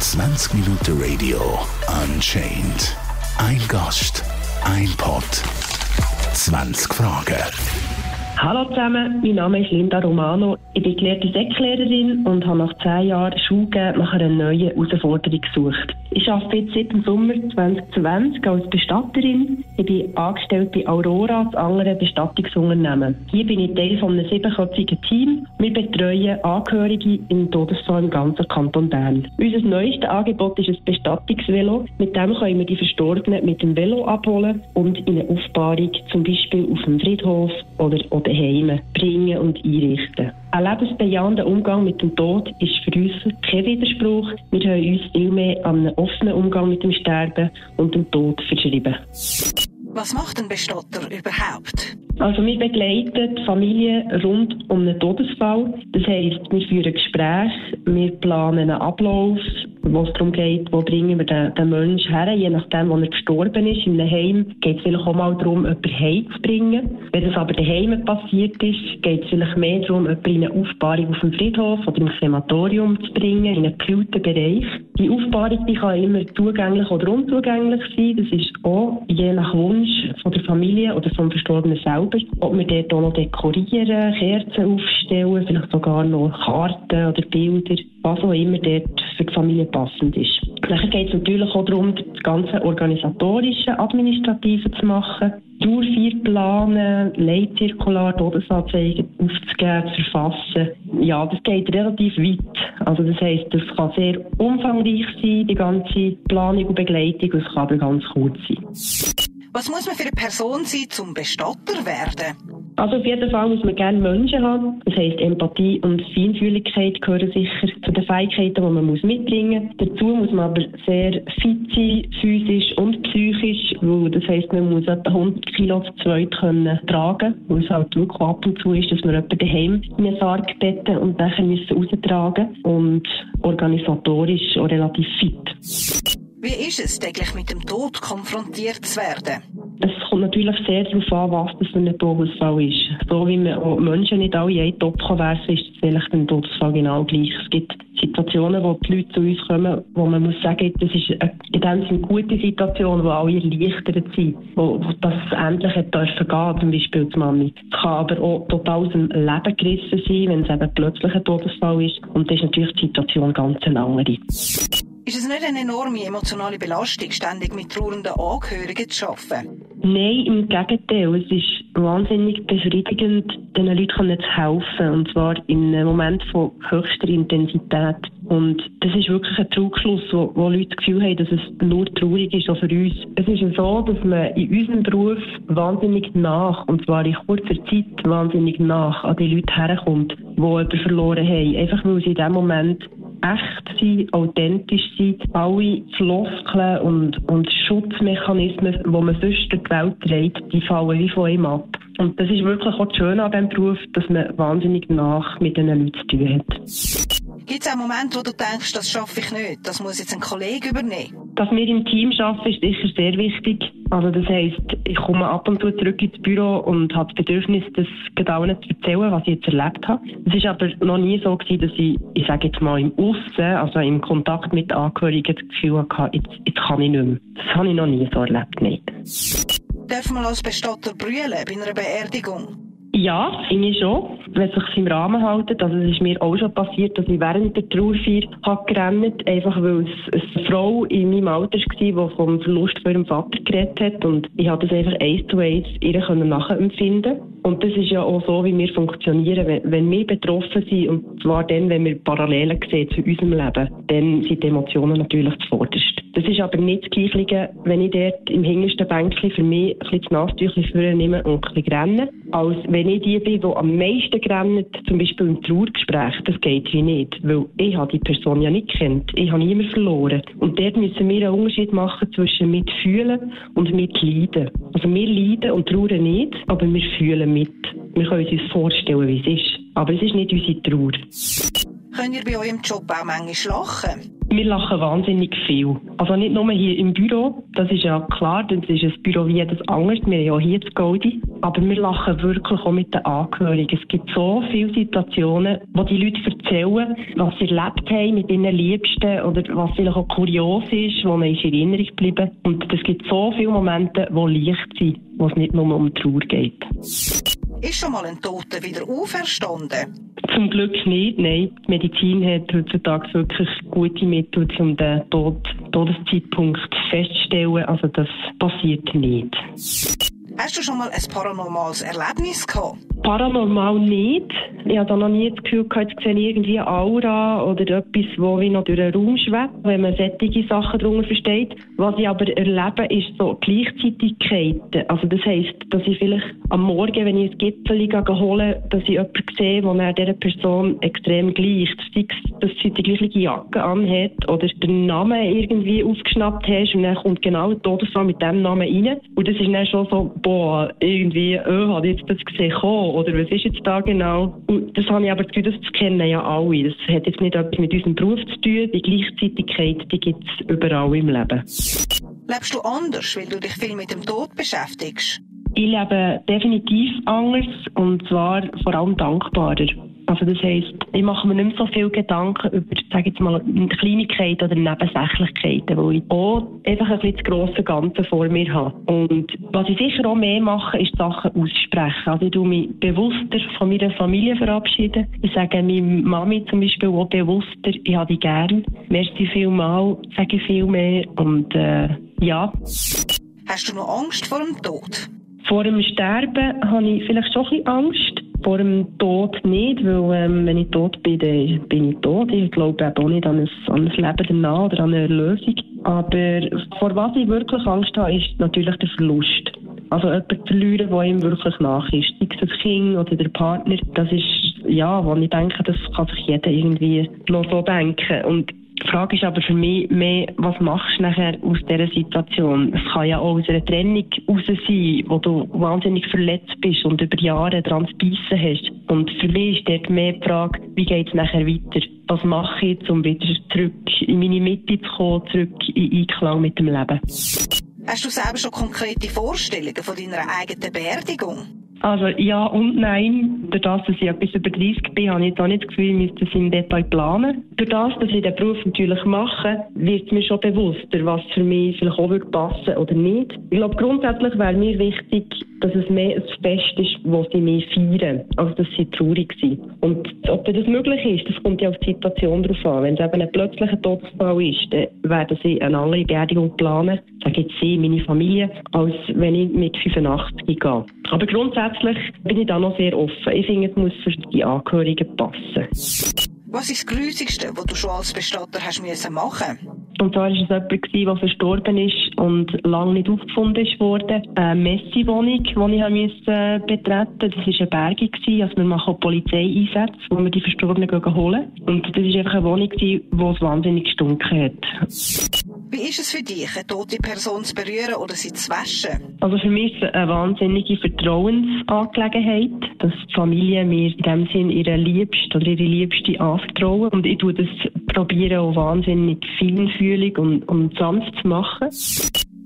20 Minuten Radio Unchained. Ein Gast, ein Pod, 20 Fragen. Hallo zusammen, mein Name ist Linda Romano. Ich bin gelehrte Säcklehrerin und habe nach zehn Jahren Schulgeben nach einer neuen Herausforderung gesucht. Ich arbeite jetzt seit dem Sommer 2020 als Bestatterin. Ich bin angestellt bei Aurora, das andere Bestattungsunternehmen. Hier bin ich Teil von einem siebenköpfigen Team. Wir betreuen Angehörige im Todesfall im ganzen Kanton Bern. Unser neuestes Angebot ist ein Bestattungsvelo. Mit dem können wir die Verstorbenen mit dem Velo abholen und in eine Aufbahrung, zum Beispiel auf dem Friedhof oder, oder daheim bringen und einrichten. Ein lebensbejahender Umgang mit dem Tod ist für uns kein Widerspruch. Wir haben uns vielmehr an einen offenen Umgang mit dem Sterben und dem Tod verschrieben. Was macht ein Bestatter überhaupt? Also wir begleiten die Familie rund um einen Todesfall. Das heisst, wir führen Gespräche, wir planen einen Ablauf, wo es darum geht, wo bringen wir den, den Menschen her, je nachdem, wo er gestorben ist. In einem Heim geht es vielleicht auch mal darum, jemanden heimzubringen. Wenn das aber daheim passiert ist, geht es vielleicht mehr darum, jemanden in eine Aufbahrung auf dem Friedhof oder im Krematorium zu bringen, in einen gekühlten Bereich. Die Aufbahrung die kann immer zugänglich oder unzugänglich sein. Das ist auch je nach Wunsch von der Familie oder vom Verstorbenen selber. Ob wir dort auch noch dekorieren, Kerzen aufstellen, vielleicht sogar noch Karten oder Bilder, was auch immer dort für die Familie passend ist. Dann geht es natürlich auch darum, das ganze organisatorische, administrative zu machen. Trauerfeier planen, Leitzirkular, Todesanzeigen aufzugeben, zu verfassen. Ja, das geht relativ weit. Also das heisst, das kann sehr umfangreich sein, die ganze Planung und Begleitung, es kann aber ganz kurz sein. Was muss man für eine Person sein, zum Bestatter werden? Also auf jeden Fall muss man gerne Menschen haben. Das heisst, Empathie und Feinfühligkeit gehören sicher zu den Fähigkeiten, die man muss mitbringen muss. Dazu muss man aber sehr fit sein, physisch und psychisch. Das heisst, man muss etwa 100 Kilo zu zweit können tragen weil es halt wirklich ab und zu ist, dass wir jemanden daheim in einen Sarg betten und nachher müssen raustragen Und organisatorisch auch relativ fit. Wie ist es, täglich mit dem Tod konfrontiert zu werden? Es kommt natürlich sehr darauf an, was das für ein Todesfall ist. So wie man auch Menschen nicht alle in einen Topf werfen ist es vielleicht beim Todesfall genau gleich. Es gibt Situationen, wo die Leute zu uns kommen, wo man muss sagen, das ist eine, in dem Sinne gute Situation, wo alle erleichtert sind, wo, wo das endlich hat dürfen gehen, zum Beispiel die Mami. Es kann aber auch total aus dem Leben gerissen sein, wenn es eben plötzlich ein Todesfall ist. Und das ist natürlich die Situation ganz eine andere. Ist es nicht eine enorme emotionale Belastung, ständig mit trauernden Angehörigen zu arbeiten? Nein, im Gegenteil. Es ist wahnsinnig befriedigend, den Leuten zu helfen. Und zwar in einem Moment von höchster Intensität. Und das ist wirklich ein Trugschluss, wo, wo Leute das Gefühl haben, dass es nur traurig ist, auch für uns. Es ist so, dass man in unserem Beruf wahnsinnig nach, und zwar in kurzer Zeit wahnsinnig nach, an die Leute herkommt, die jemanden verloren haben. Einfach weil sie in dem Moment echt sein, authentisch sein. Alle Floskeln und, und Schutzmechanismen, die man sonst durch die Welt trägt, die fallen wie von ihm ab. Und das ist wirklich auch schön an diesem Beruf, dass man wahnsinnig nach mit diesen Leuten zu tun hat. Gibt es auch Momente, wo du denkst, das schaffe ich nicht, das muss jetzt ein Kollege übernehmen? Dass wir im Team arbeiten, ist sicher sehr wichtig. Also das heisst, ich komme ab und zu zurück ins Büro und habe das Bedürfnis, das genau zu erzählen, was ich jetzt erlebt habe. Es war aber noch nie so gewesen, dass ich, ich sage jetzt mal im Aussen, also im Kontakt mit Angehörigen das Gefühl hatte, jetzt, jetzt kann ich nicht mehr. Das habe ich noch nie so erlebt, nicht. Dürfen wir als Bestatter brüllen bei einer Beerdigung? Ja, finde ich schon. Wenn sich im Rahmen hält. Also es ist mir auch schon passiert, dass ich während der Trauerfeier habe gerannt einfach weil es eine Frau in meinem Alter war, die vom Verlust von ihrem Vater geredet hat. Und ich habe das einfach eins zu eins ihr nachempfinden Und das ist ja auch so, wie wir funktionieren. Wenn, wenn wir betroffen sind, und zwar dann, wenn wir Parallelen sehen zu unserem Leben, dann sind die Emotionen natürlich zuvorderst. Das ist aber nicht das Gleiche, wenn ich dort im hintersten Bänkchen für mich ein bisschen das Nasentüchchen vornehme und ein bisschen renne, als wenn ich die bin, die am meisten rennt, zum Beispiel im Trauergespräch. Das geht wie nicht, weil ich habe die Person ja nicht kennt. Ich habe niemanden verloren. Und dort müssen wir einen Unterschied machen zwischen mitfühlen und mitleiden. Also wir leiden und trauern nicht, aber wir fühlen mit. Wir können uns vorstellen, wie es ist. Aber es ist nicht unsere Trauer. Könnt ihr bei eurem Job auch manchmal lachen? Wir lachen wahnsinnig viel. Also nicht nur hier im Büro, das ist ja klar, das ist ein Büro wie jedes andere. Wir haben ja hier das Goldi. Aber wir lachen wirklich auch mit den Angehörigen. Es gibt so viele Situationen, wo die Leute erzählen, was sie erlebt haben mit ihren Liebsten oder was vielleicht auch kurios ist, was ihnen in Erinnerung geblieben Und es gibt so viele Momente, die leicht sind, wo es nicht nur um Trauer geht. Ist schon mal ein Toter wieder auferstanden? Zum Glück nicht, nein. Die Medizin hat heutzutage wirklich gute Mittel, um den Tod, Todeszeitpunkt festzustellen. Also das passiert nicht. Hast du schon mal ein paranormales Erlebnis gehabt? Paranormal nicht. Ich habe noch nie das Gefühl gehabt, jetzt sehe irgendwie eine Aura oder etwas, das wie noch durch den Raum schwebt, wenn man solche Sachen darunter versteht. Was ich aber erlebe, ist so Gleichzeitigkeiten. Also das heisst, dass ich vielleicht am Morgen, wenn ich ein Gipfel hole, dass ich jemanden sehe, der dieser Person extrem gleicht. Sei es, dass sie die gleiche Jacke anhat oder den Namen irgendwie aufgeschnappt hast und dann kommt genau der Todesfall mit diesem Namen rein. Und das ist dann schon so, boah, irgendwie, oh, habe ich jetzt das gesehen, kommen, oder was ist jetzt da genau? Und das habe ich aber das Gefühl, das kennen ja alle. Das hat jetzt nicht etwas mit unserem Beruf zu tun. Die Gleichzeitigkeit, die gibt es überall im Leben. Lebst du anders, weil du dich viel mit dem Tod beschäftigst? Ich lebe definitiv anders und zwar vor allem dankbarer. Also das heisst, ich mache mir nicht mehr so viel Gedanken über, sage jetzt mal, Kleinigkeiten oder Nebensächlichkeiten, weil ich auch einfach ein bisschen das grosse Ganze vor mir habe. Und was ich sicher auch mehr mache, ist Sachen aussprechen. Also ich tue mich bewusster von meiner Familie verabschieden. Ich sage meiner Mami zum Beispiel auch bewusster, ich habe die gern. Merci vielmal, sage ich viel mehr und äh, ja. Hast du noch Angst vor dem Tod? Vor dem Sterben habe ich vielleicht schon ein bisschen Angst vor dem Tod nicht, weil ähm, wenn ich tot bin, dann bin ich tot. Ich glaube eben auch nicht an ein, an ein Leben danach oder an eine Erlösung. Aber vor was ich wirklich Angst habe, ist natürlich der Verlust. Also jemanden verlieren, der ihm wirklich nach ist. Sei es das Kind oder der Partner. Das ist, ja, wo ich denke, das kann sich jeder irgendwie noch so denken. Und die Frage ist aber für mich mehr, was machst du nachher aus dieser Situation? Es kann ja auch aus einer Trennung raus sein, wo du wahnsinnig verletzt bist und über Jahre dran zu beißen hast. Und für mich ist dort mehr die Frage, wie geht es nachher weiter? Was mache ich, um wieder zurück in meine Mitte zu kommen, zurück in Einklang mit dem Leben? Hast du selber schon konkrete Vorstellungen von deiner eigenen Beerdigung? Also ja und nein. Durch das, dass ich etwas über 30 bin, habe ich jetzt auch nicht das Gefühl, ich müsste es im Detail planen. Durch das, dass ich den Beruf natürlich mache, wird mir schon bewusster, was für mich vielleicht auch würde passen oder nicht. Ich glaube, grundsätzlich wäre mir wichtig, dass es mehr ein Fest ist, wo sie mehr feiern, als dass sie traurig sind. Und ob das möglich ist, das kommt ja auf die Situation drauf an. Wenn es eben ein plötzlicher Todesfall ist, dann werden sie eine andere Beerdigung planen, sage jetzt sie, meine Familie, als wenn ich mit 85 gehe. Aber grundsätzlich bin ich da noch sehr offen. Ich finde, es muss für die Angehörigen passen. Was ist das Grusigste, was du schon als Bestatter hast müssen machen Und zwar war es jemand, der verstorben ist und lange nicht aufgefunden worden. Eine Messi-Wohnung, die ich musste betreten Das war eine Bergung. Also wir machen auch Polizeieinsätze, wo wir die Verstorbenen holen. Und das war einfach eine Wohnung, die es wahnsinnig gestunken hat. Wie ist es für dich, eine tote Person zu berühren oder sie zu waschen? Also für mich ist es eine wahnsinnige Vertrauensangelegenheit, dass die Familie mir in dem Sinn ihre Liebste oder ihre Liebste anvertrauen. Und ich tue das probieren auch wahnsinnig feinfühlig und, und sanft zu machen.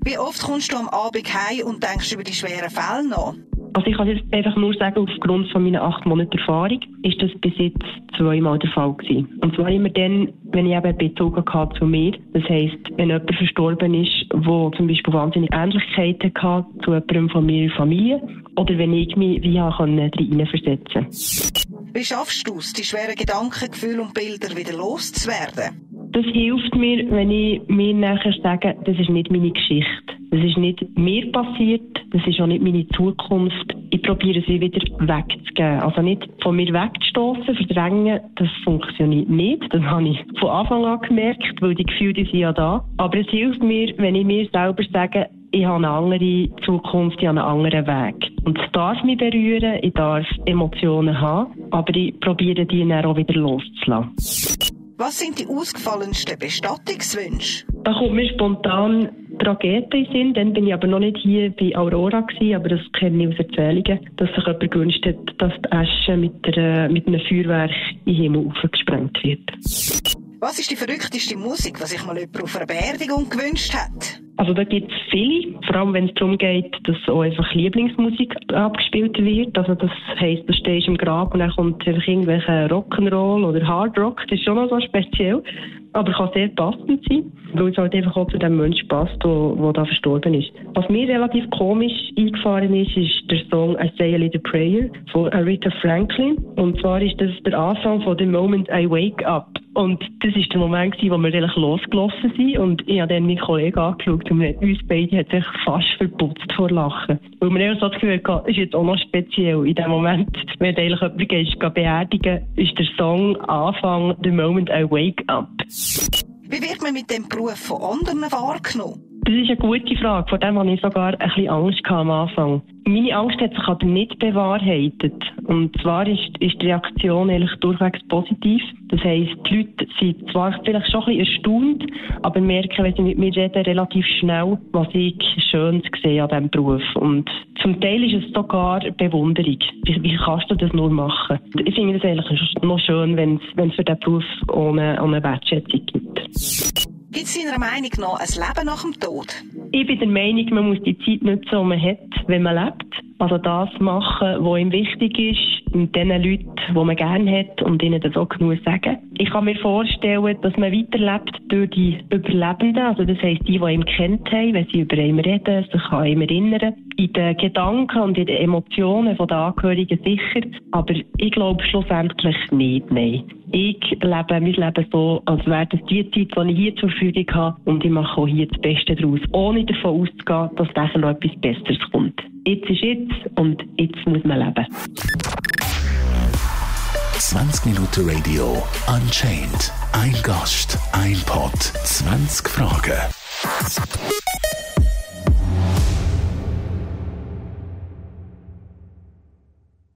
Wie oft kommst du am Abend heim und denkst über die schweren Fälle nach? Also ich kann jetzt einfach nur sagen, aufgrund von meiner acht Monate Erfahrung ist das bis jetzt zweimal der Fall gewesen. Und zwar immer dann, wenn ich eben Bezug hatte zu mir. Das heisst, wenn jemand verstorben ist, der zum Beispiel wahnsinnig Ähnlichkeiten hatte zu jemandem von meiner Familie. Oder wenn ich mich wie hineinversetzen konnte. Wie schaffst du es, die schweren Gedanken, Gefühle und Bilder wieder loszuwerden? Das hilft mir, wenn ich mir nachher sage, das ist nicht meine Geschichte. Das ist nicht mir passiert, das ist auch nicht meine Zukunft. Ich probiere sie wieder wegzugeben. Also nicht von mir wegzustoßen, verdrängen, das funktioniert nicht. Das habe ich von Anfang an gemerkt, weil die Gefühle die sind ja da. Aber es hilft mir, wenn ich mir selber sage, ich habe eine andere Zukunft, ich habe einen anderen Weg. Und es darf mich berühren, ich darf Emotionen haben, aber ich probiere die dann auch wieder loszulassen. Was sind die ausgefallensten Bestattungswünsche? Da kommt mir spontan Tragödie sind. Dann bin ich aber noch nicht hier bei Aurora gewesen, aber das kenne ich aus Erzählungen, dass sich jemand gewünscht hat, dass die Asche mit, der, mit einem Feuerwerk in den Himmel aufgesprengt wird. Was ist die verrückteste Musik, was sich mal jemand auf einer Beerdigung gewünscht hat? Also da gibt es viele, vor allem wenn es darum geht, dass auch einfach Lieblingsmusik abgespielt wird. Also das heisst, du stehst im Grab und dann kommt einfach irgendwelche Rock'n'Roll oder Hard Rock. Das ist schon noch so speziell, aber kann sehr passend sein, weil es halt einfach auch zu dem Menschen passt, der da verstorben ist. Was mir relativ komisch eingefahren ist, ist der Song I Say a Little Prayer von Aretha Franklin. Und zwar ist das der Anfang von The Moment I Wake Up. Und das ist der Moment, wo wir eigentlich losgelaufen sind. Und ich habe dann meinen Kollegen angeschaut und uns beide hat sich fast verputzt vor Lachen. Weil wir eher so das Gefühl hatten, ist jetzt auch noch speziell. In dem Moment, wenn eigentlich jemand gehst, beerdigen, ist der Song Anfang The Moment I Wake Up. Wie wird man mit dem Beruf von anderen wahrgenommen? Das ist eine gute Frage. Vor dem hatte ich sogar ein bisschen Angst am Anfang. Meine Angst hat sich aber nicht bewahrheitet. Und zwar ist, ist die Reaktion eigentlich durchwegs positiv. Das heisst, die Leute sind zwar vielleicht schon ein bisschen erstaunt, aber merken, wenn sie mit mir reden, relativ schnell, was ich schön sehe an diesem Beruf. Und zum Teil ist es sogar Bewunderung. Wie, wie kannst du das nur machen? Ich finde es eigentlich noch schön, wenn es für diesen Beruf ohne, ohne Wertschätzung gibt. Gibt es Ihrer Meinung nach ein Leben nach dem Tod? Ich bin der Meinung, man muss die Zeit nutzen, die man hat, wenn man lebt. Also das machen, was ihm wichtig ist, mit den Leuten, die man gerne hat und ihnen das auch genug sagen. Ich kann mir vorstellen, dass man weiterlebt durch die Überlebenden, also das heisst die, die ihn kennt haben, wenn sie über ihn reden, sich an ihn erinnern. In den Gedanken und in den Emotionen der Angehörigen sicher, aber ich glaube schlussendlich nicht, nein. Ich lebe mein Leben so, als wäre das die Zeit, die ich hier zur Verfügung habe und ich mache auch hier das Beste daraus, ohne davon auszugehen, dass nachher noch etwas Besseres kommt. Jetzt ist jetzt und jetzt muss man leben. 20 Minuten Radio Unchained. Ein Gast, ein Pod, 20 Fragen.